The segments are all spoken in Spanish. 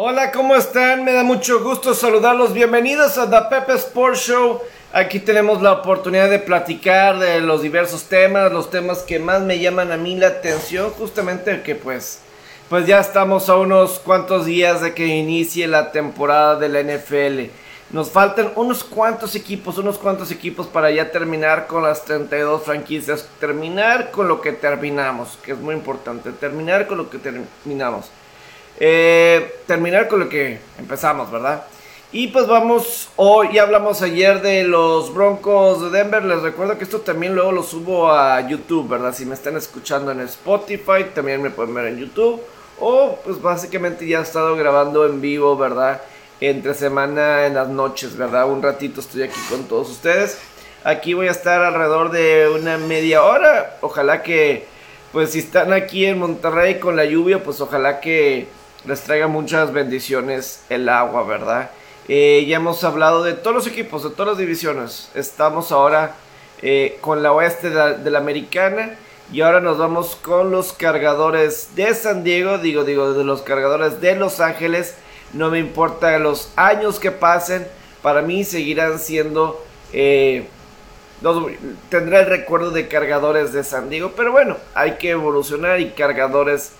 Hola, ¿cómo están? Me da mucho gusto saludarlos. Bienvenidos a The Pepe Sports Show. Aquí tenemos la oportunidad de platicar de los diversos temas, los temas que más me llaman a mí la atención, justamente que pues, pues ya estamos a unos cuantos días de que inicie la temporada de la NFL. Nos faltan unos cuantos equipos, unos cuantos equipos para ya terminar con las 32 franquicias, terminar con lo que terminamos, que es muy importante, terminar con lo que terminamos. Eh, terminar con lo que empezamos, ¿verdad? Y pues vamos, hoy ya hablamos ayer de los Broncos de Denver. Les recuerdo que esto también luego lo subo a YouTube, ¿verdad? Si me están escuchando en Spotify, también me pueden ver en YouTube. O pues básicamente ya he estado grabando en vivo, ¿verdad? Entre semana en las noches, ¿verdad? Un ratito estoy aquí con todos ustedes. Aquí voy a estar alrededor de una media hora. Ojalá que, pues si están aquí en Monterrey con la lluvia, pues ojalá que les traiga muchas bendiciones el agua, ¿verdad? Eh, ya hemos hablado de todos los equipos, de todas las divisiones. Estamos ahora eh, con la oeste de la, americana. Y ahora nos vamos con los cargadores de San Diego. Digo, digo, de los cargadores de Los Ángeles. No me importa los años que pasen. Para mí seguirán siendo... Eh, tendré el recuerdo de cargadores de San Diego. Pero bueno, hay que evolucionar y cargadores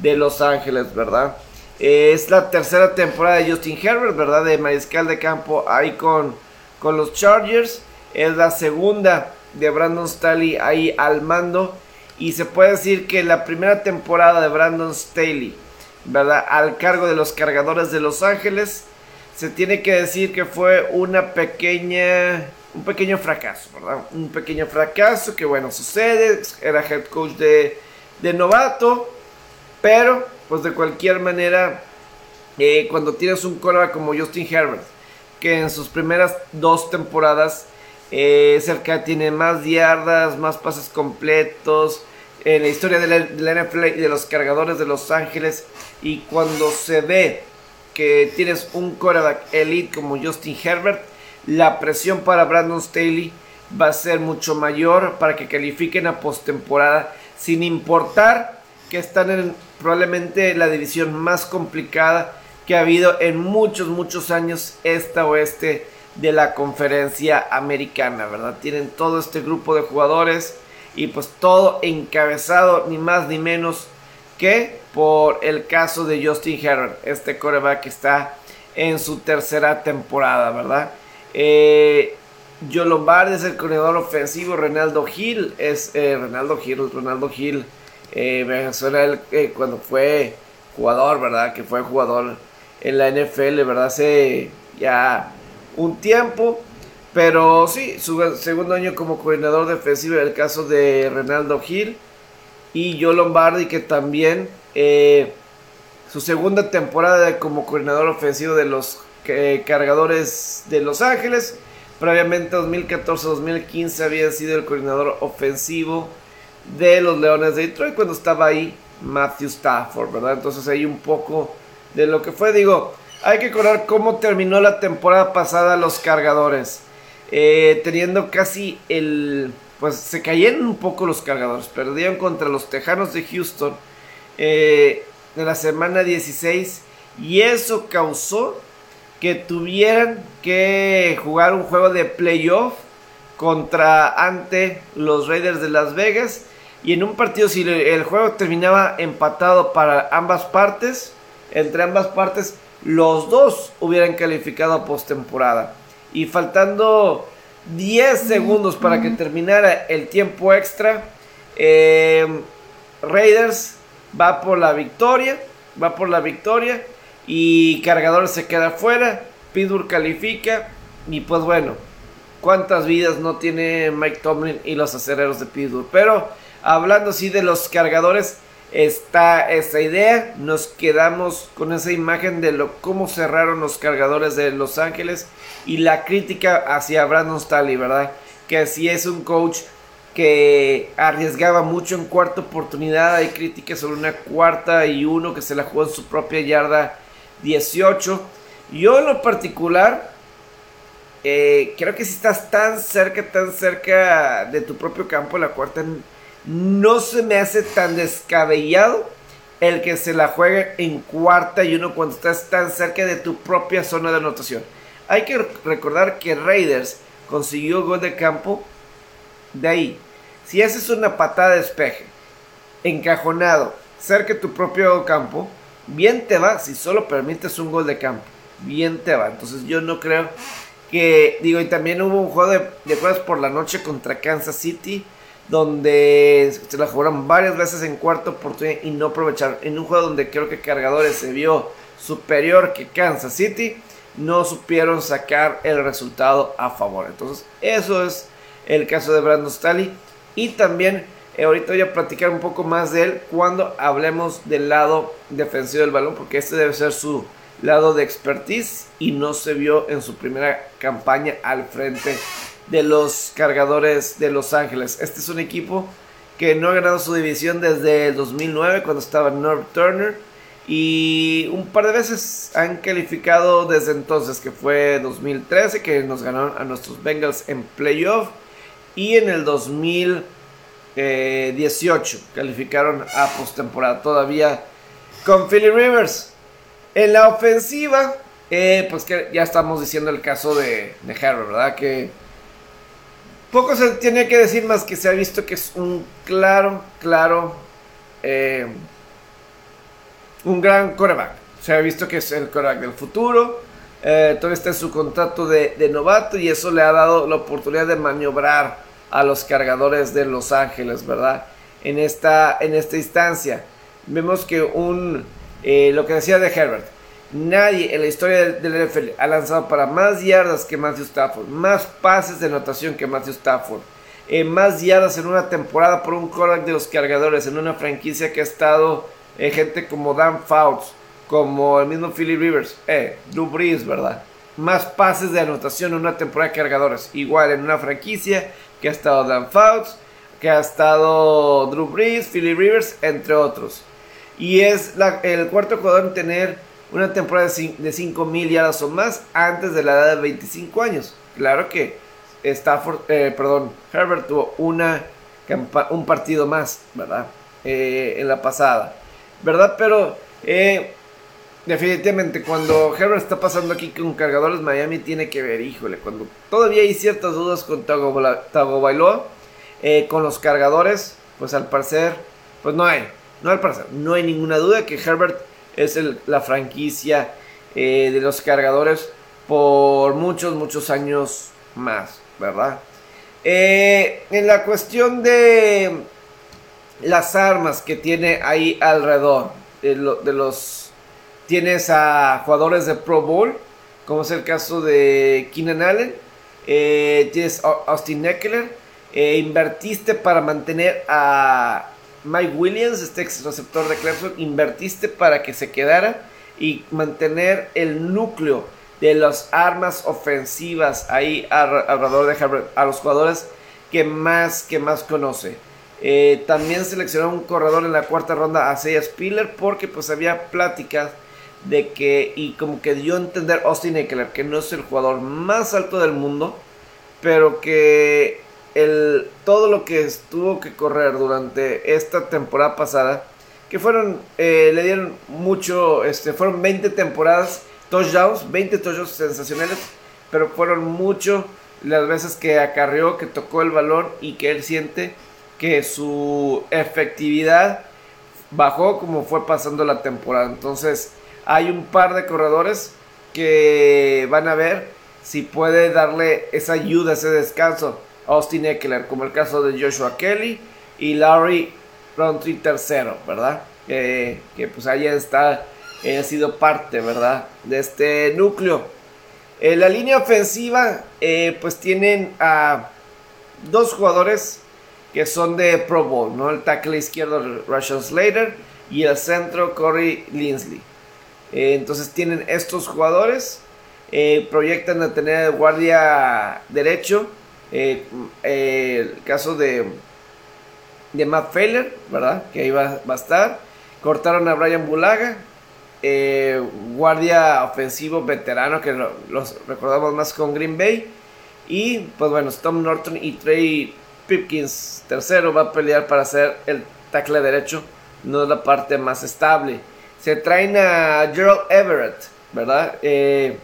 de Los Ángeles, ¿verdad? Es la tercera temporada de Justin Herbert, ¿verdad? De mariscal de campo ahí con, con los Chargers. Es la segunda de Brandon Staley ahí al mando. Y se puede decir que la primera temporada de Brandon Staley, ¿verdad? Al cargo de los cargadores de Los Ángeles. Se tiene que decir que fue una pequeña un pequeño fracaso, ¿verdad? Un pequeño fracaso que bueno, sucede, era head coach de, de novato, pero, pues de cualquier manera, eh, cuando tienes un coreback como Justin Herbert, que en sus primeras dos temporadas eh, cerca tiene más yardas, más pases completos, en la historia de NFL y de los cargadores de Los Ángeles, y cuando se ve que tienes un coreback elite como Justin Herbert, la presión para Brandon Staley va a ser mucho mayor para que califiquen a postemporada, sin importar que están en probablemente la división más complicada que ha habido en muchos, muchos años esta oeste de la conferencia americana, ¿verdad? Tienen todo este grupo de jugadores y pues todo encabezado ni más ni menos que por el caso de Justin Herbert, este coreback que está en su tercera temporada, ¿verdad? Eh, Joe Lombardi es el corredor ofensivo, Renaldo Gil es eh, Renaldo Gil, Ronaldo Gil eh, él eh, cuando fue jugador, ¿verdad? Que fue jugador en la NFL, ¿verdad? Hace ya un tiempo. Pero sí, su segundo año como coordinador defensivo, en el caso de Renaldo Gil y Joe Lombardi, que también eh, su segunda temporada como coordinador ofensivo de los cargadores de Los Ángeles. Previamente 2014-2015 había sido el coordinador ofensivo de los Leones de Detroit cuando estaba ahí Matthew Stafford, ¿verdad? Entonces ahí un poco de lo que fue, digo, hay que recordar cómo terminó la temporada pasada los cargadores, eh, teniendo casi el, pues se cayeron un poco los cargadores, perdieron contra los Tejanos de Houston eh, en la semana 16 y eso causó que tuvieran que jugar un juego de playoff contra ante los Raiders de Las Vegas y en un partido, si el juego terminaba empatado para ambas partes, entre ambas partes, los dos hubieran calificado a postemporada. Y faltando 10 segundos para que terminara el tiempo extra, eh, Raiders va por la victoria. Va por la victoria. Y Cargador se queda fuera. Pittsburgh califica. Y pues bueno, cuántas vidas no tiene Mike Tomlin y los acereros de Pittsburgh. Pero hablando así de los cargadores, está esta idea. Nos quedamos con esa imagen de lo, cómo cerraron los cargadores de Los Ángeles y la crítica hacia Brandon Staley, ¿verdad? Que si es un coach que arriesgaba mucho en cuarta oportunidad. Hay críticas sobre una cuarta y uno que se la jugó en su propia yarda 18. Yo en lo particular, eh, creo que si estás tan cerca, tan cerca de tu propio campo, la cuarta no se me hace tan descabellado el que se la juegue en cuarta y uno cuando estás tan cerca de tu propia zona de anotación. Hay que recordar que Raiders consiguió gol de campo de ahí. Si haces una patada de despeje, encajonado, cerca de tu propio campo, bien te va si solo permites un gol de campo. Bien te va. Entonces yo no creo que, digo, y también hubo un juego de, de jueves por la noche contra Kansas City donde se la jugaron varias veces en cuarta oportunidad y no aprovecharon. En un juego donde creo que Cargadores se vio superior que Kansas City, no supieron sacar el resultado a favor. Entonces, eso es el caso de Brandon Staley. Y también, eh, ahorita voy a platicar un poco más de él cuando hablemos del lado defensivo del balón, porque este debe ser su lado de expertise y no se vio en su primera campaña al frente de los cargadores de Los Ángeles. Este es un equipo que no ha ganado su división desde el 2009 cuando estaba North Turner y un par de veces han calificado desde entonces que fue 2013 que nos ganaron a nuestros Bengals en playoff y en el 2018 calificaron a postemporada todavía con Philly Rivers en la ofensiva eh, pues que ya estamos diciendo el caso de, de Harry, ¿verdad? Que poco se tiene que decir más que se ha visto que es un claro, claro, eh, un gran coreback. Se ha visto que es el coreback del futuro. Eh, todavía está en su contrato de, novato y eso le ha dado la oportunidad de maniobrar a los cargadores de Los Ángeles, ¿verdad? En esta, en esta instancia. Vemos que un, eh, lo que decía de Herbert, Nadie en la historia del, NFL ha lanzado para más yardas que Matthew Stafford, más pases de anotación que Matthew Stafford, eh, más yardas en una temporada por un quarterback de los cargadores, en una franquicia que ha estado eh, gente como Dan Fouts, como el mismo Philly Rivers, eh, Drew Brees, ¿verdad? Más pases de anotación en una temporada de cargadores, igual en una franquicia que ha estado Dan Fouts, que ha estado Drew Brees, Philly Rivers, entre otros. Y es el cuarto jugador en tener una temporada de 5 mil yardas o más antes de la edad de 25 años. Claro que Stafford, eh, perdón, Herbert tuvo una, un partido más, ¿verdad? Eh, en la pasada, ¿verdad? pero eh, definitivamente cuando Herbert está pasando aquí con cargadores, Miami tiene que ver, híjole, cuando todavía hay ciertas dudas con Tago, Bailoa, con los cargadores, pues al parecer, pues no hay, no al parecer, no hay ninguna duda que Herbert es la franquicia eh, de los cargadores por muchos, muchos años más, ¿verdad? Eh, en la cuestión de las armas que tiene ahí alrededor de, los... Tienes a jugadores de Pro Bowl, como es el caso de Keenan Allen, eh, tienes a Austin Eckler, invertiste para mantener a Mike Williams, este ex receptor de Clemson, invertiste para que se quedara y mantener el núcleo de las armas ofensivas ahí alrededor de Herbert, a los jugadores que más, que más conoce. Eh, también seleccionó un corredor en la cuarta ronda a Seiya Spiller porque pues había pláticas de que y como que dio a entender Austin Eckler que no es el jugador más alto del mundo, pero que todo lo que estuvo que correr durante esta temporada pasada, que fueron, eh, le dieron mucho, este, fueron 20 temporadas, touchdowns, 20 touchdowns sensacionales, pero fueron mucho las veces que acarreó, que tocó el balón y que él siente que su efectividad bajó como fue pasando la temporada. Entonces, hay un par de corredores que van a ver si puede darle esa ayuda, ese descanso Austin Eckler, como el caso de Joshua Kelly y Larry Roundtree tercero, ¿verdad? que pues ahí está, ha sido parte, ¿verdad? De este núcleo. En la línea ofensiva, eh, pues tienen a dos jugadores que son de Pro Bowl, ¿no? El tackle izquierdo, Russian Slater, y el centro, Corey Linsley. Eh, entonces tienen estos jugadores, eh, proyectan a tener guardia derecho eh, eh, el caso de, de Matt Feller, ¿verdad? Que ahí va, a estar. Cortaron a Brian Bulaga, eh, guardia ofensivo veterano que los recordamos más con Green Bay. Y pues bueno, Tom Norton y Trey Pipkins, tercero, va a pelear para ser el tackle derecho no es la parte más estable. Se traen a Gerald Everett, ¿verdad? Eh,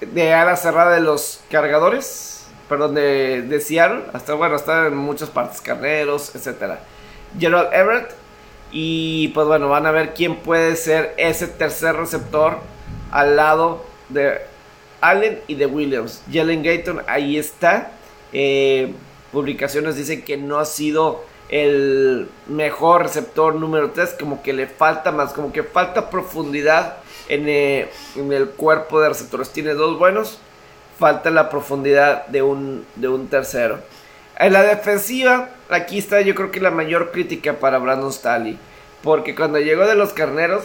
de ala cerrada de los cargadores, perdón, de, de hasta bueno, está en muchas partes, carneros, etcétera. Gerald Everett, y pues bueno, van a ver quién puede ser ese tercer receptor al lado de Allen y de Williams. Jalen Gayton ahí está. Eh, publicaciones dicen que no ha sido el mejor receptor número 3, como que le falta más, como que falta profundidad eh, en, el cuerpo de receptores. Tiene dos buenos, falta la profundidad de un, de un tercero. En la defensiva, aquí está yo creo que la mayor crítica para Brandon Staley, porque cuando llegó de los carneros,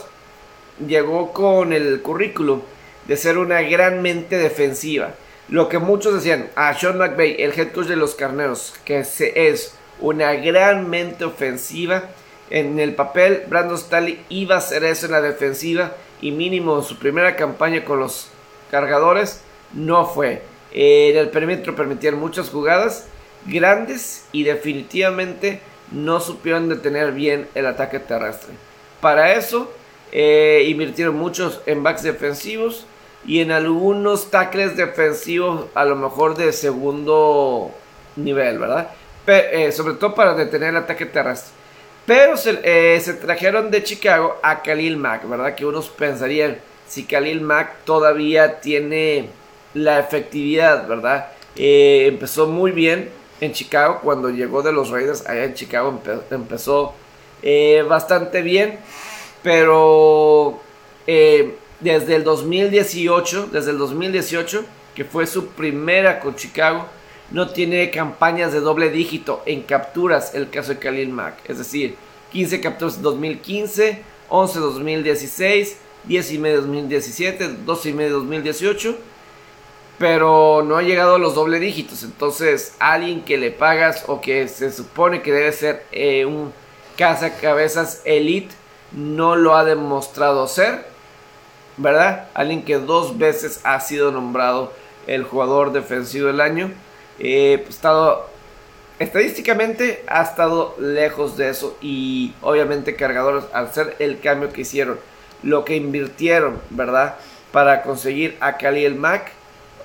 llegó con el currículum de ser una gran mente defensiva. Lo que muchos decían, a ah, Sean McVay, el head coach de los carneros, que es una gran mente ofensiva. En el papel, Brandon Staley iba a hacer eso en la defensiva y mínimo su primera campaña con los cargadores no fue. En el perímetro permitían muchas jugadas grandes y definitivamente no supieron detener bien el ataque terrestre. Para eso eh, invirtieron muchos en backs defensivos y en algunos tackles defensivos a lo mejor de segundo nivel, ¿verdad? Eh, sobre todo para detener el ataque terrestre. Pero eh, se, trajeron de Chicago a Khalil Mack, ¿verdad? Que unos pensarían si Khalil Mack todavía tiene la efectividad, ¿verdad? Eh, empezó muy bien en Chicago cuando llegó de los Raiders allá en Chicago empezó bastante bien, pero desde el 2018, desde el 2018 que fue su primera con Chicago, no tiene campañas de doble dígito en capturas, el caso de Khalil Mack. Es decir, 15 capturas en 2015, 11 2016, 10 y medio 2017, 12 y medio 2018. Pero no ha llegado a los doble dígitos. Entonces, alguien que le pagas o que se supone que debe ser eh, un cazacabezas elite no lo ha demostrado ser. ¿Verdad? Alguien que dos veces ha sido nombrado el jugador defensivo del año eh, pues, estado estadísticamente ha estado lejos de eso y obviamente cargadores al ser el cambio que hicieron, lo que invirtieron, ¿verdad? Para conseguir a el Mac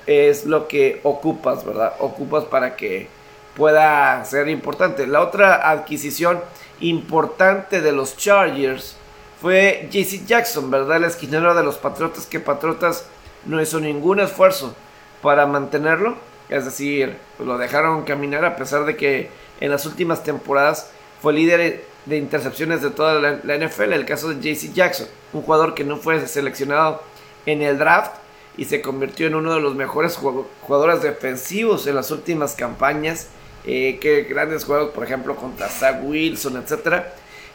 es lo que ocupas, ¿verdad? Ocupas para que pueda ser importante. La otra adquisición importante de los Chargers fue JC Jackson, ¿verdad? El esquinero de los Patriotas, que Patriotas no hizo ningún esfuerzo para mantenerlo es decir, pues lo dejaron caminar a pesar de que en las últimas temporadas fue líder de intercepciones de toda la, NFL. El caso de JC Jackson, un jugador que no fue seleccionado en el draft y se convirtió en uno de los mejores jugadores defensivos en las últimas campañas. Eh, que grandes juegos, por ejemplo, contra Zach Wilson, etc.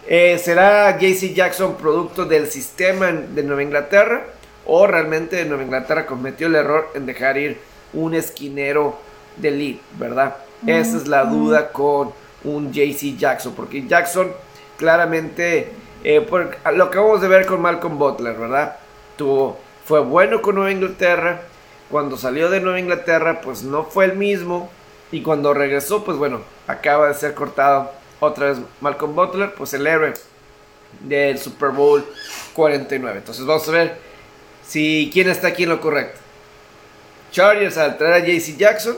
Eh, ¿Será JC Jackson producto del sistema de Nueva Inglaterra? ¿O realmente Nueva Inglaterra cometió el error en dejar ir un esquinero de elite, ¿verdad? Esa es la duda con un JC Jackson, porque Jackson claramente, eh, por, lo acabamos de ver con Malcolm Butler, ¿verdad? Tuvo, fue bueno con Nueva Inglaterra, cuando salió de Nueva Inglaterra, pues no fue el mismo, y cuando regresó, pues bueno, acaba de ser cortado otra vez Malcolm Butler, pues el héroe del Super Bowl 49. Entonces vamos a ver si quién está aquí en lo correcto. Chargers al traer a JC Jackson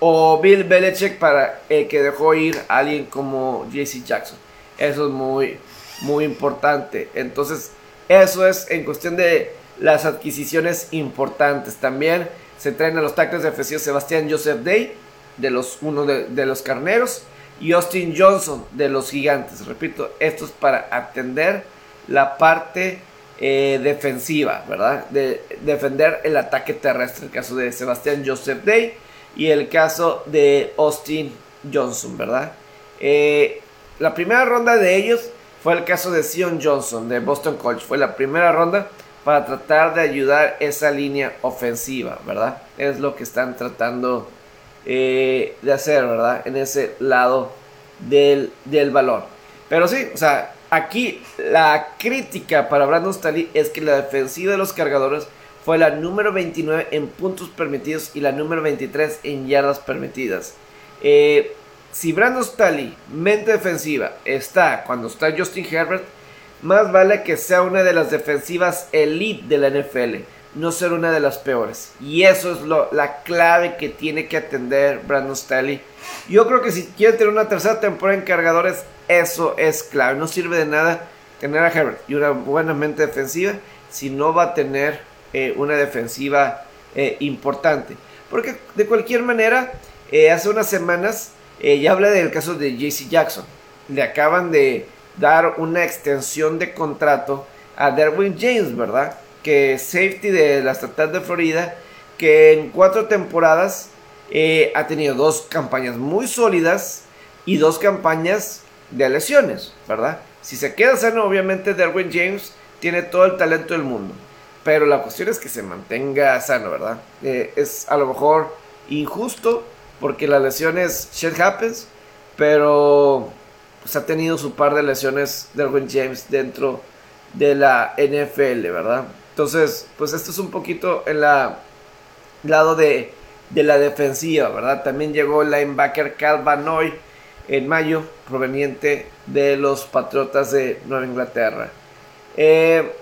o Bill Belichick para el que dejó ir a alguien como JC Jackson. Eso es muy, muy importante. Entonces, eso es en cuestión de las adquisiciones importantes. También se traen a los tackles defensivos Sebastián Joseph Day, de los, uno de, los carneros, y Austin Johnson, de los gigantes. Repito, esto es para atender la parte eh, defensiva, ¿verdad? De defender el ataque terrestre, el caso de Sebastián Joseph Day y el caso de Austin Johnson, ¿verdad? Eh, la primera ronda de ellos fue el caso de Sion Johnson de Boston College, fue la primera ronda para tratar de ayudar esa línea ofensiva, ¿verdad? Es lo que están tratando eh, de hacer, ¿verdad? En ese lado del, del balón. Pero sí, o sea, Aquí la crítica para Brandon Staley es que la defensiva de los cargadores fue la número 29 en puntos permitidos y la número 23 en yardas permitidas. Eh, si Brandon Staley, mente defensiva, está cuando está Justin Herbert, más vale que sea una de las defensivas elite de la NFL, no ser una de las peores. Y eso es la clave que tiene que atender Brandon Staley. Yo creo que si quiere tener una tercera temporada en cargadores, eso es clave. No sirve de nada tener a Herbert y una buena mente defensiva si no va a tener eh, una defensiva eh, importante. Porque de cualquier manera, eh, hace unas semanas ya hablé del caso de JC Jackson. Le acaban de dar una extensión de contrato a Derwin James, ¿verdad? Que es safety de la estatal de Florida, que en cuatro temporadas ha tenido dos campañas muy sólidas y dos campañas de lesiones, ¿verdad? Si se queda sano, obviamente Derwin James tiene todo el talento del mundo. Pero la cuestión es que se mantenga sano, ¿verdad? Eh, es a lo mejor injusto porque las lesiones shit happens, pero pues ha tenido su par de lesiones Derwin James dentro de la NFL, ¿verdad? Entonces, pues esto es un poquito en la lado de, de la defensiva, ¿verdad? También llegó el linebacker Calvanoy en mayo, proveniente de los Patriotas de Nueva Inglaterra. Eh,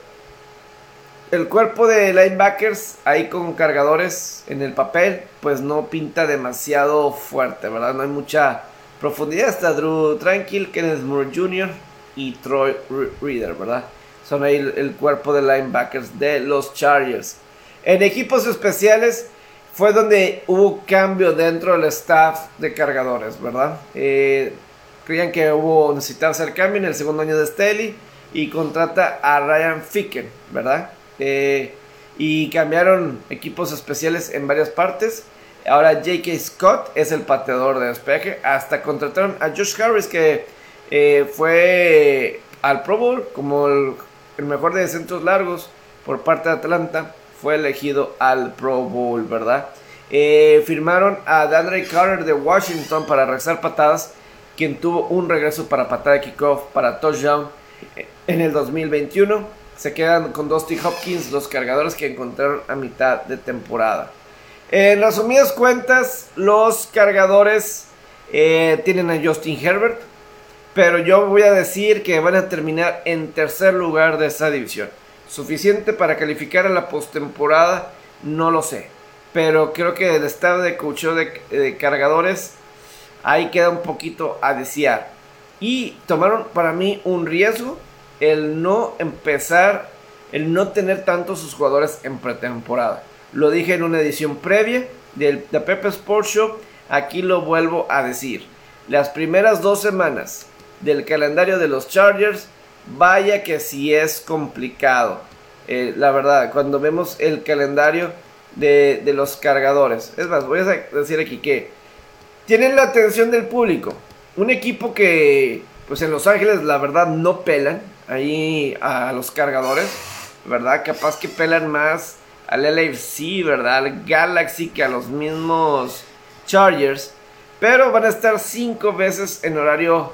el cuerpo de linebackers ahí con cargadores en el papel, pues no pinta demasiado fuerte, ¿verdad? No hay mucha profundidad. Está Drew Tranquil, Kenneth Moore Jr. y Troy Reader, ¿verdad? Son ahí el, cuerpo de linebackers de los Chargers. En equipos especiales fue donde hubo cambio dentro del staff de cargadores, ¿verdad? Eh, creían que hubo necesitaba hacer cambio en el segundo año de Staley y contrata a Ryan Ficken, ¿verdad? Eh, y cambiaron equipos especiales en varias partes. Ahora J.K. Scott es el pateador de despeje. Hasta contrataron a Josh Harris que eh, fue al Pro Bowl como el, mejor de centros largos por parte de Atlanta. Fue elegido al Pro Bowl, ¿verdad? Eh, firmaron a Dandre Carter de Washington para regresar patadas, quien tuvo un regreso para patada de kickoff para touchdown en el 2021 se quedan con Dusty Hopkins, los cargadores que encontraron a mitad de temporada. En resumidas cuentas, los cargadores eh, tienen a Justin Herbert, pero yo voy a decir que van a terminar en tercer lugar de esa división. Suficiente para calificar a la postemporada, no lo sé. Pero creo que el estado de coacheo de, de cargadores ahí queda un poquito a desear. Y tomaron para mí un riesgo el no empezar, el no tener tantos sus jugadores en pretemporada. Lo dije en una edición previa de, de Pepe Sports Show, aquí lo vuelvo a decir. Las primeras dos semanas del calendario de los Chargers, vaya que si es complicado. Eh, la verdad, cuando vemos el calendario de, de, los cargadores. Es más, voy a decir aquí que tienen la atención del público. Un equipo que, pues en Los Ángeles, la verdad, no pelan ahí a los cargadores, ¿verdad? Capaz que pelan más al LFC, ¿verdad? Al Galaxy que a los mismos Chargers. Pero van a estar cinco veces en horario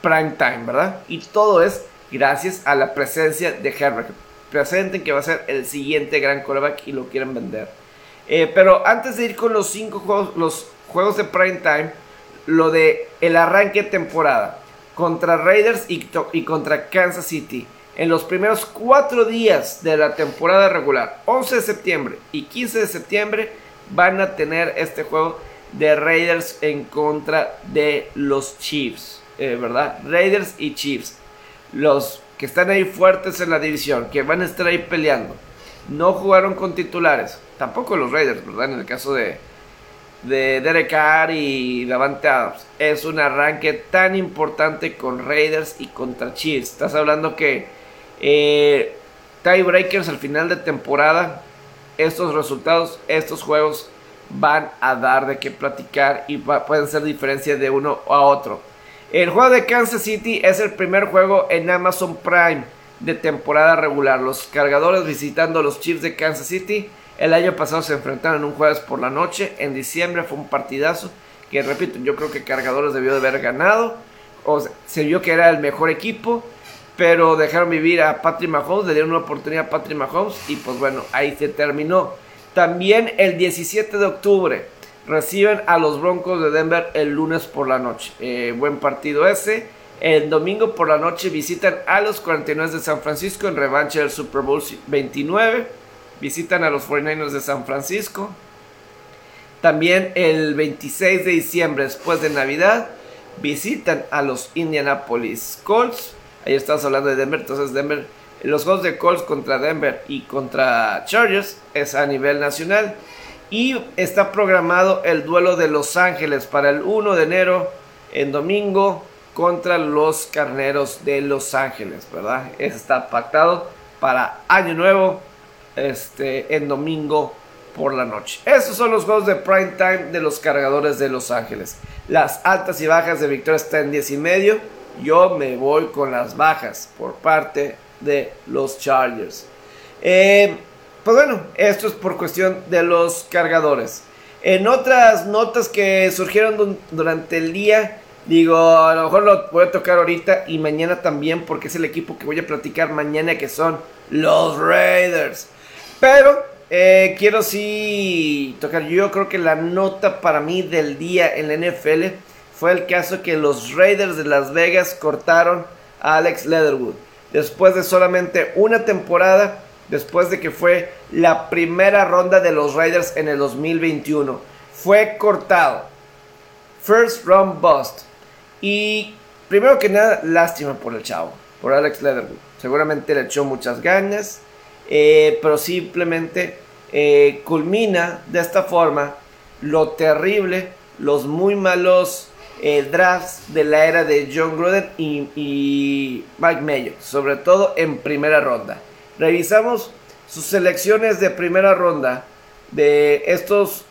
prime time, ¿verdad? Y todo es gracias a la presencia de Herbert. Presenten que va a ser el siguiente gran coreback y lo quieren vender. Eh, pero antes de ir con los cinco juegos, los juegos de prime time, lo de el arranque de temporada contra Raiders y, contra Kansas City. En los primeros cuatro días de la temporada regular, 11 de septiembre y 15 de septiembre, van a tener este juego de Raiders en contra de los Chiefs, eh, ¿verdad? Raiders y Chiefs, los que están ahí fuertes en la división, que van a estar ahí peleando. No jugaron con titulares, tampoco los Raiders, ¿verdad? En el caso de, de Derek Carr y Davante Adams. Es un arranque tan importante con Raiders y contra Chiefs. Estás hablando que eh, tiebreakers al final de temporada, estos resultados, estos juegos van a dar de qué platicar y pueden ser diferencias de uno a otro. El juego de Kansas City es el primer juego en Amazon Prime de temporada regular. Los cargadores visitando los Chiefs de Kansas City el año pasado se enfrentaron un jueves por la noche. En diciembre fue un partidazo que, repito, yo creo que Cargadores debió de haber ganado. O se vio que era el mejor equipo. Pero dejaron vivir a Patrick Mahomes, le dieron una oportunidad a Patrick Mahomes. Y pues bueno, ahí se terminó. También el 17 de octubre, reciben a los Broncos de Denver el lunes por la noche. Eh, buen partido ese. El domingo por la noche visitan a los 49 de San Francisco en revancha del Super Bowl 29. Visitan a los 49ers de San Francisco. También el 26 de diciembre, después de Navidad, visitan a los Indianapolis Colts. Ahí estamos hablando de Denver. Entonces, Denver, los juegos de Colts contra Denver y contra Chargers es a nivel nacional. Y está programado el duelo de Los Ángeles para el 1 de enero en domingo contra los Carneros de Los Ángeles, ¿verdad? está pactado para Año Nuevo, este, en domingo por la noche. Estos son los juegos de prime time de los cargadores de Los Ángeles. Las altas y bajas de victoria están en 10 y medio. Yo me voy con las bajas por parte de los Chargers. Eh, pues bueno, esto es por cuestión de los cargadores. En otras notas que surgieron durante el día, digo, a lo mejor lo voy a tocar ahorita y mañana también, porque es el equipo que voy a platicar mañana, que son los Raiders. Pero eh, quiero sí tocar, yo creo que la nota para mí del día en la NFL fue el caso que los Raiders de Las Vegas cortaron a Alex Leatherwood. Después de solamente una temporada, después de que fue la primera ronda de los Raiders en el 2021. Fue cortado. First round bust. Y primero que nada, lástima por el chavo, por Alex Leatherwood. Seguramente le echó muchas ganas eh, pero simplemente eh, culmina de esta forma lo terrible, los muy malos eh, drafts de la era de John Gruden y, Mike Mayo, sobre todo en primera ronda. Revisamos sus selecciones de primera ronda de estos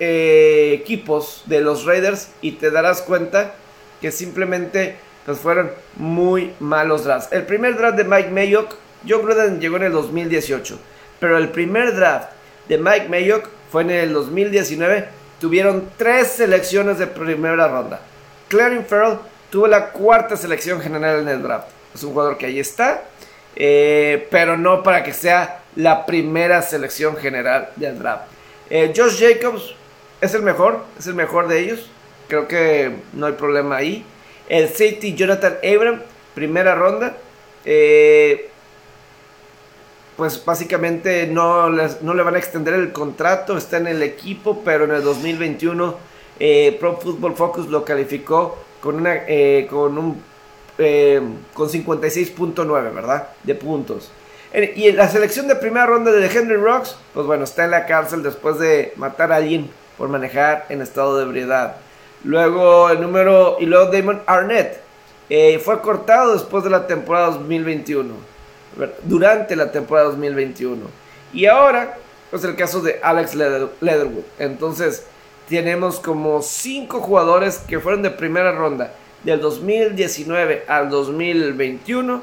equipos de los Raiders y te darás cuenta que simplemente pues, fueron muy malos drafts. El primer draft de Mike Mayock John Gruden llegó en el 2018, pero el primer draft de Mike Mayock fue en el 2019. Tuvieron tres selecciones de primera ronda. Clarence Farrell tuvo la cuarta selección general en el draft. Es un jugador que ahí está, eh, pero no para que sea la primera selección general del draft. Eh, Josh Jacobs es el mejor, es el mejor de ellos. Creo que no hay problema ahí. El safety Jonathan Abram, primera ronda. Eh, pues básicamente no, no le van a extender el contrato, está en el equipo, pero en el 2021 eh, Pro Football Focus lo calificó con, una, con, un, eh, con 56.9, ¿verdad? De puntos. Y la selección de primera ronda de Henry Rocks, pues bueno, está en la cárcel después de matar a alguien por manejar en estado de ebriedad. Luego el número, y luego Damon Arnett, fue cortado después de la temporada 2021 durante la temporada 2021. Y ahora es el caso de Alex Leatherwood. Entonces, tenemos como 5 jugadores que fueron de primera ronda del 2019 al 2021.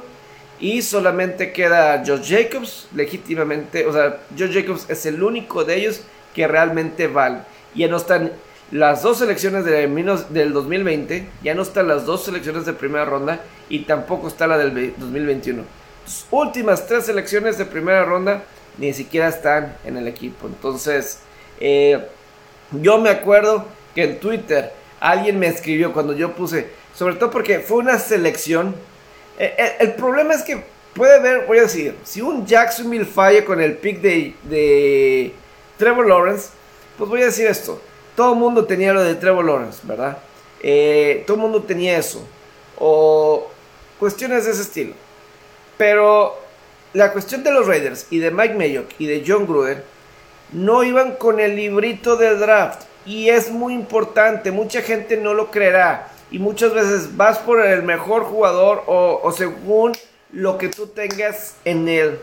Y solamente queda Josh Jacobs, legítimamente. O sea, Josh Jacobs es el único de ellos que realmente vale. Ya no están las dos selecciones de, del 2020, ya no están las dos selecciones de primera ronda y tampoco está la del 2021 últimas tres selecciones de primera ronda ni siquiera están en el equipo. Entonces, eh, yo me acuerdo que en Twitter alguien me escribió cuando yo puse, sobre todo porque fue una selección. Eh, eh, el problema es que puede haber, voy a decir, si un Jacksonville falla con el pick de, de Trevor Lawrence, pues voy a decir esto. Todo el mundo tenía lo de Trevor Lawrence, ¿verdad? todo el mundo tenía eso. O cuestiones de ese estilo. Pero la cuestión de los Raiders y de Mike Mayock y de John Gruden no iban con el librito de draft. Y es muy importante, mucha gente no lo creerá. Y muchas veces vas por el mejor jugador o, según lo que tú tengas en, el,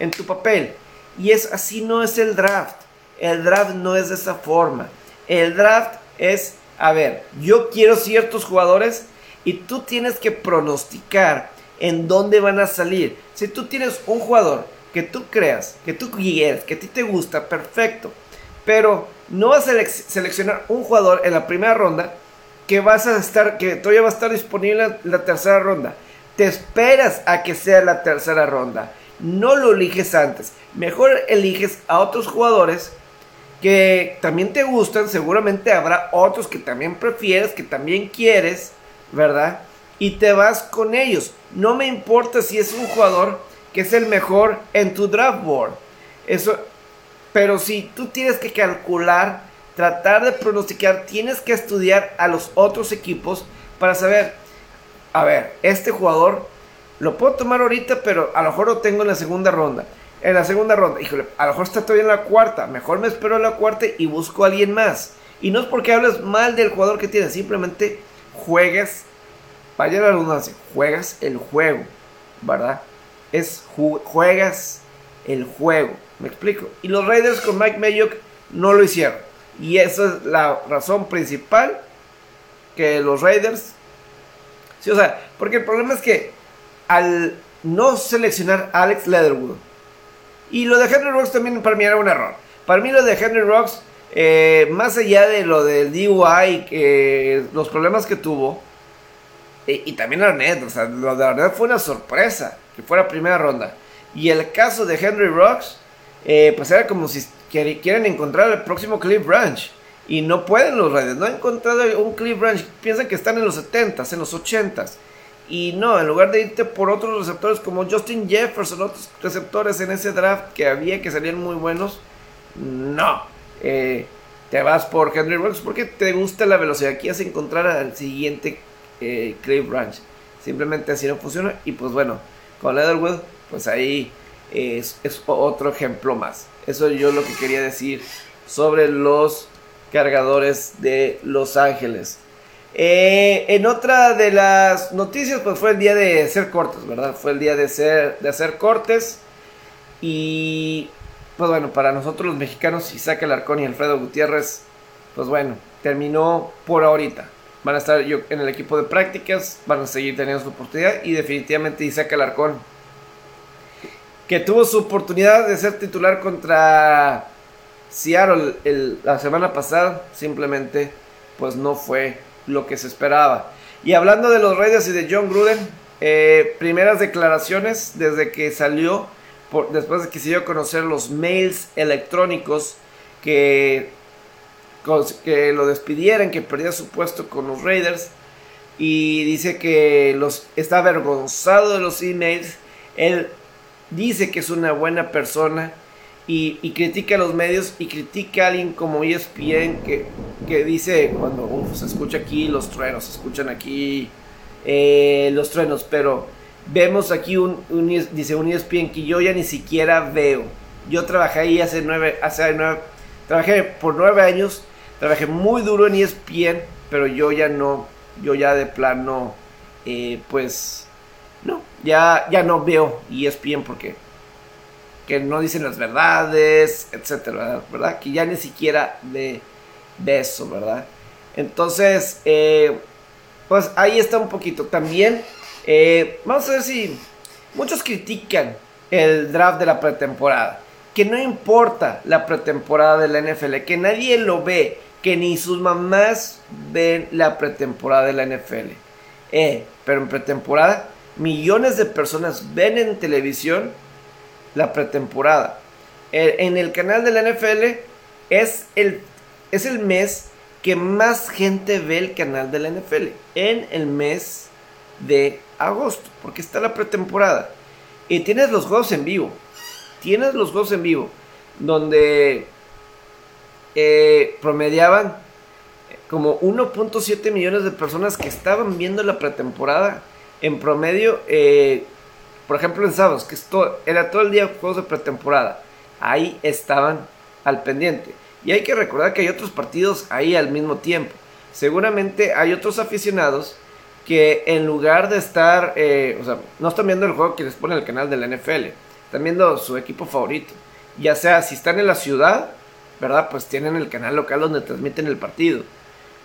en tu papel. Y es así no es el draft. El draft no es de esa forma. El draft es, a ver, yo quiero ciertos jugadores y tú tienes que pronosticar en dónde van a salir. Si tú tienes un jugador que tú creas, que tú quieres, que a ti te gusta, perfecto. Pero no vas a seleccionar un jugador en la primera ronda que vas a estar, que todavía va a estar disponible la tercera ronda. Te esperas a que sea la tercera ronda. No lo eliges antes. Mejor eliges a otros jugadores que también te gustan, seguramente habrá otros que también prefieres, que también quieres, ¿verdad? Y te vas con ellos. No me importa si es un jugador que es el mejor en tu draft board. Eso, pero si tú tienes que calcular, tratar de pronosticar, tienes que estudiar a los otros equipos para saber, a ver, este jugador lo puedo tomar ahorita, pero a lo mejor lo tengo en la segunda ronda. En la segunda ronda, híjole, a lo mejor está todavía en la cuarta. Mejor me espero en la cuarta y busco a alguien más. Y no es porque hables mal del jugador que tienes, simplemente juegues, vaya la redundancia, juegas el juego, ¿verdad? Es juegas el juego, ¿me explico? Y los Raiders con Mike Mayock no lo hicieron. Y esa es la razón principal que los Raiders... Sí, o sea, porque el problema es que al no seleccionar a Alex Leatherwood, y lo de Henry Rocks también para mí era un error. Para mí lo de Henry Rocks, eh, más allá de lo del DUI, que los problemas que tuvo, y también Arnett, o sea, lo de Arnett fue una sorpresa, que fuera primera ronda. Y el caso de Henry Rocks, eh, pues era como si quieren encontrar el próximo Cliff Branch. Y no pueden los Raiders, no han encontrado un Cliff Branch. Piensan que están en los 70s, en los 80s. Y no, en lugar de irte por otros receptores como Justin Jefferson, otros receptores en ese draft que había que salían muy buenos, no. Eh, te vas por Henry Rocks porque te gusta la velocidad. Aquí vas a encontrar al siguiente eh, Clay Branch. Simplemente así no funciona. Y pues bueno, con Leatherwood, pues ahí es, otro ejemplo más. Eso yo lo que quería decir sobre los cargadores de Los Ángeles. Eh, en otra de las noticias, pues fue el día de hacer cortes, ¿verdad? Fue el día de, ser, de hacer cortes. Y, pues bueno, para nosotros los mexicanos, Isaac Alarcón y Alfredo Gutiérrez, pues bueno, terminó por ahorita. Van a estar yo en el equipo de prácticas, van a seguir teniendo su oportunidad. Y definitivamente Isaac Alarcón, que tuvo su oportunidad de ser titular contra Seattle la semana pasada, simplemente pues no fue lo que se esperaba. Y hablando de los Raiders y de John Gruden, eh, primeras declaraciones desde que salió, por, después de que se dio a conocer los mails electrónicos que, que lo despidieran, que perdía su puesto con los Raiders. Y dice que los, está avergonzado de los emails. Él dice que es una buena persona y, critica a los medios y critica a alguien como ESPN que, que dice cuando se escucha aquí los truenos, se escuchan aquí eh, los truenos, pero vemos aquí un, dice un ESPN que yo ya ni siquiera veo. Yo trabajé ahí hace nueve, hace nueve, trabajé por nueve años, trabajé muy duro en ESPN, pero yo ya no, yo ya de plano, eh, pues, ya, ya no veo ESPN porque que no dicen las verdades, etcétera, ¿verdad? Que ya ni siquiera de, eso, ¿verdad? Entonces, eh, pues ahí está un poquito. También, eh, vamos a ver si muchos critican el draft de la pretemporada. Que no importa la pretemporada de la NFL, que nadie lo ve, que ni sus mamás ven la pretemporada de la NFL. Eh, pero en pretemporada, millones de personas ven en televisión la pretemporada. En el canal de la NFL es el, es el mes que más gente ve el canal de la NFL. En el mes de agosto, porque está la pretemporada. Y tienes los juegos en vivo. Tienes los juegos en vivo. Donde eh, promediaban como 1.7 millones de personas que estaban viendo la pretemporada. En promedio, eh, por ejemplo, en sábados, que esto era todo el día juegos de pretemporada. Ahí estaban al pendiente. Y hay que recordar que hay otros partidos ahí al mismo tiempo. Seguramente hay otros aficionados que en lugar de estar, eh, o sea, no están viendo el juego que les pone el canal de la NFL, están viendo su equipo favorito. Ya sea si están en la ciudad, ¿verdad? Pues tienen el canal local donde transmiten el partido.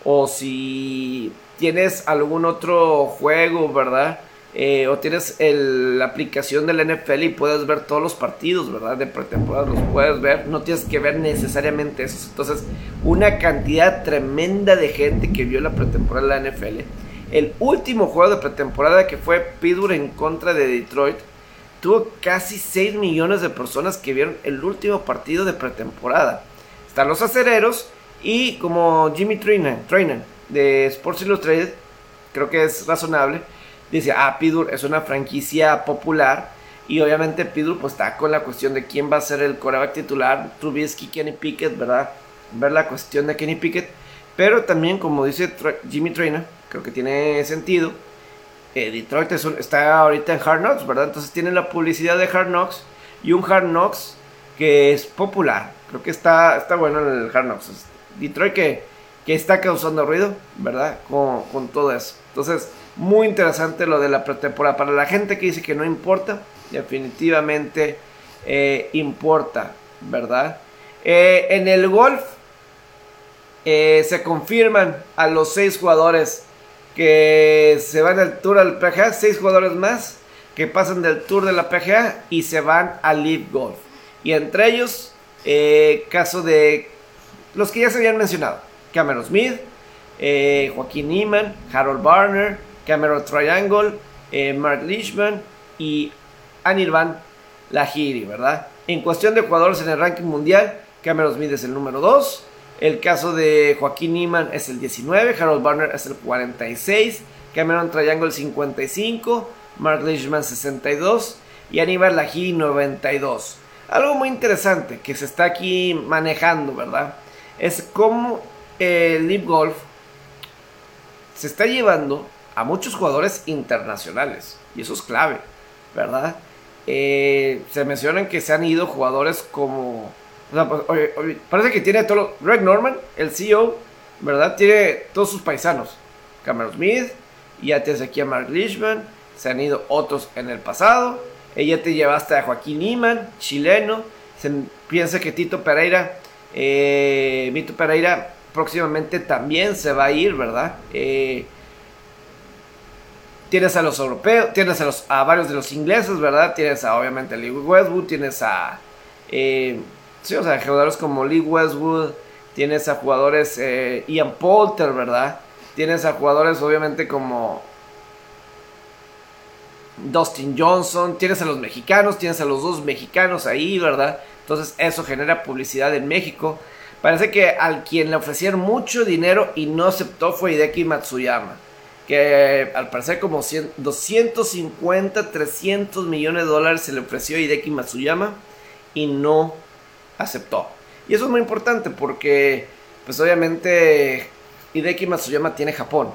O si tienes algún otro juego, ¿verdad? Eh, o tienes la aplicación del NFL y puedes ver todos los partidos, ¿verdad? De pretemporada los puedes ver, no tienes que ver necesariamente esos. Entonces, una cantidad tremenda de gente que vio la pretemporada de la NFL. El último juego de pretemporada que fue Pittsburgh en contra de Detroit, tuvo casi 6 millones de personas que vieron el último partido de pretemporada. están los acereros y como Jimmy Trainer, de Sports Illustrated, creo que es razonable, dice, ah, Pidur es una franquicia popular y obviamente Pidur pues está con la cuestión de quién va a ser el coreback titular, Trubisky, Kenny Pickett, ¿verdad? Ver la cuestión de Kenny Pickett, pero también como dice Jimmy Trainer, creo que tiene sentido, eh, Detroit está ahorita en Hard Knocks, ¿verdad? Entonces tiene la publicidad de Hard Knocks y un Hard Knocks que es popular. Creo que está, está bueno el Hard Knocks. Detroit que, que está causando ruido, ¿verdad? Con, con, todo eso. Entonces, muy interesante lo de la pretemporada. Para la gente que dice que no importa, definitivamente eh, importa, ¿verdad? Eh, en el golf se confirman a los seis jugadores que se van al Tour al PGA, seis jugadores más que pasan del Tour de la PGA y se van al Live Golf. Y entre ellos, eh, caso de los que ya se habían mencionado, Cameron Smith, eh, Joaquín Neiman, Harold Barner, Cameron Triangle, eh, Mark Leishman y Anirban Lahiri, ¿verdad? En cuestión de jugadores en el ranking mundial, Cameron Smith es el número 2, el caso de Joaquín Niman es el 19, Harold Barner es el 46, Cameron Triangle 55, Mark Leishman 62 y Aníbal Lají 92. Algo muy interesante que se está aquí manejando, ¿verdad? Es cómo el Leap Golf se está llevando a muchos jugadores internacionales. Y eso es clave, ¿verdad? Eh, se mencionan que se han ido jugadores como pues, parece que tiene todo. Greg Norman, el CEO, ¿verdad? Tiene todos sus paisanos. Cameron Smith, ya tienes aquí a Mark Leishman, se han ido otros en el pasado. Ella te llevaste a Joaquín Iman, chileno. Piensa que Tito Pereira, eh, Pereira próximamente también se va a ir, ¿verdad? Eh, tienes a los europeos, tienes a, los, a varios de los ingleses, ¿verdad? Tienes a obviamente a Lee Westwood, tienes a eh, Sí, o sea, jugadores como Lee Westwood, tienes a jugadores eh, Ian Polter, ¿verdad? Tienes a jugadores obviamente como Dustin Johnson, tienes a los mexicanos, tienes a los dos mexicanos ahí, ¿verdad? Entonces eso genera publicidad en México. Parece que al quien le ofrecieron mucho dinero y no aceptó fue Hideki Matsuyama. Que al parecer como 250, 300 millones de dólares se le ofreció a Hideki Matsuyama y no aceptó. Y eso es muy importante porque, pues obviamente, Hideki Matsuyama tiene Japón.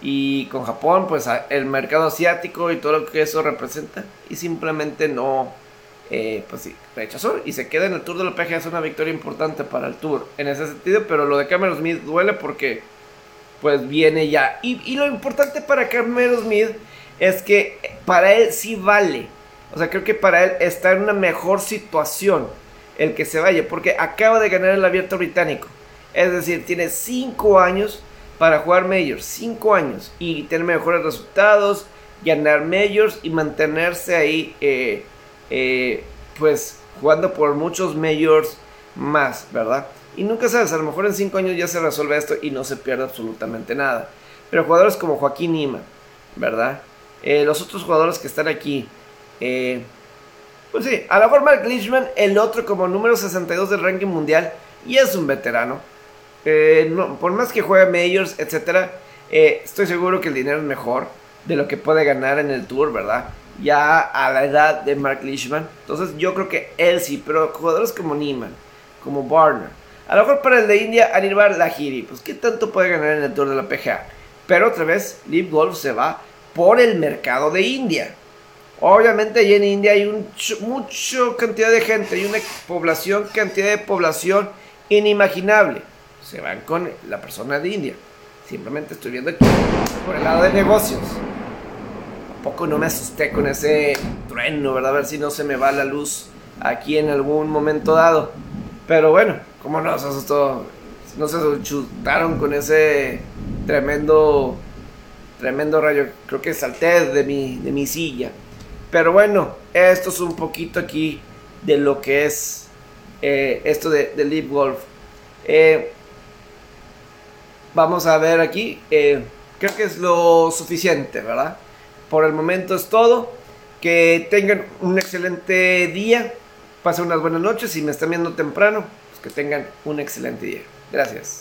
Y con Japón, pues el mercado asiático y todo lo que eso representa. Y simplemente no, eh, pues sí, rechazó. Y se queda en el Tour de la PGA. Es una victoria importante para el Tour en ese sentido. Pero lo de Cameron Smith duele porque, pues viene ya. Y, y lo importante para Cameron Smith es que para él sí vale. O sea, creo que para él está en una mejor situación el que se vaya, porque acaba de ganar el abierto británico. Es decir, tiene 5 años para jugar Majors, 5 años, y tener mejores resultados, ganar Majors y mantenerse ahí, eh, eh, pues jugando por muchos Majors más, ¿verdad? Y nunca sabes, a lo mejor en 5 años ya se resuelve esto y no se pierde absolutamente nada. Pero jugadores como Joaquín Ima, ¿verdad? Eh, los otros jugadores que están aquí, pues sí, a la forma Mark Leishman, el otro como número 62 del ranking mundial, y es un veterano. Eh, por más que juegue Majors, etc., eh, estoy seguro que el dinero es mejor de lo que puede ganar en el Tour, ¿verdad? Ya a la edad de Mark Leishman. Entonces yo creo que él sí, pero jugadores como Neiman, como Barner, a lo mejor para el de India, Anirban Lahiri, pues ¿qué tanto puede ganar en el Tour de la PGA? Pero otra vez, Live Golf se va por el mercado de India. Obviamente allí en India hay un mucha cantidad de gente, hay una población, cantidad de población inimaginable. Se van con la persona de India. Simplemente estoy viendo aquí por el lado de negocios. ¿A poco no me asusté con ese trueno, verdad? A ver si no se me va la luz aquí en algún momento dado. Pero bueno, ¿cómo no se asustó? No se chutaron con ese tremendo, tremendo rayo. Creo que salté de mi, de mi silla. Pero bueno, esto es un poquito aquí de lo que es eh, esto de, de Golf. Eh, vamos a ver aquí. Eh, creo que es lo suficiente, ¿verdad? Por el momento es todo. Que tengan un excelente día. Pasen unas buenas noches. Si me están viendo temprano, Que tengan un excelente día. Gracias.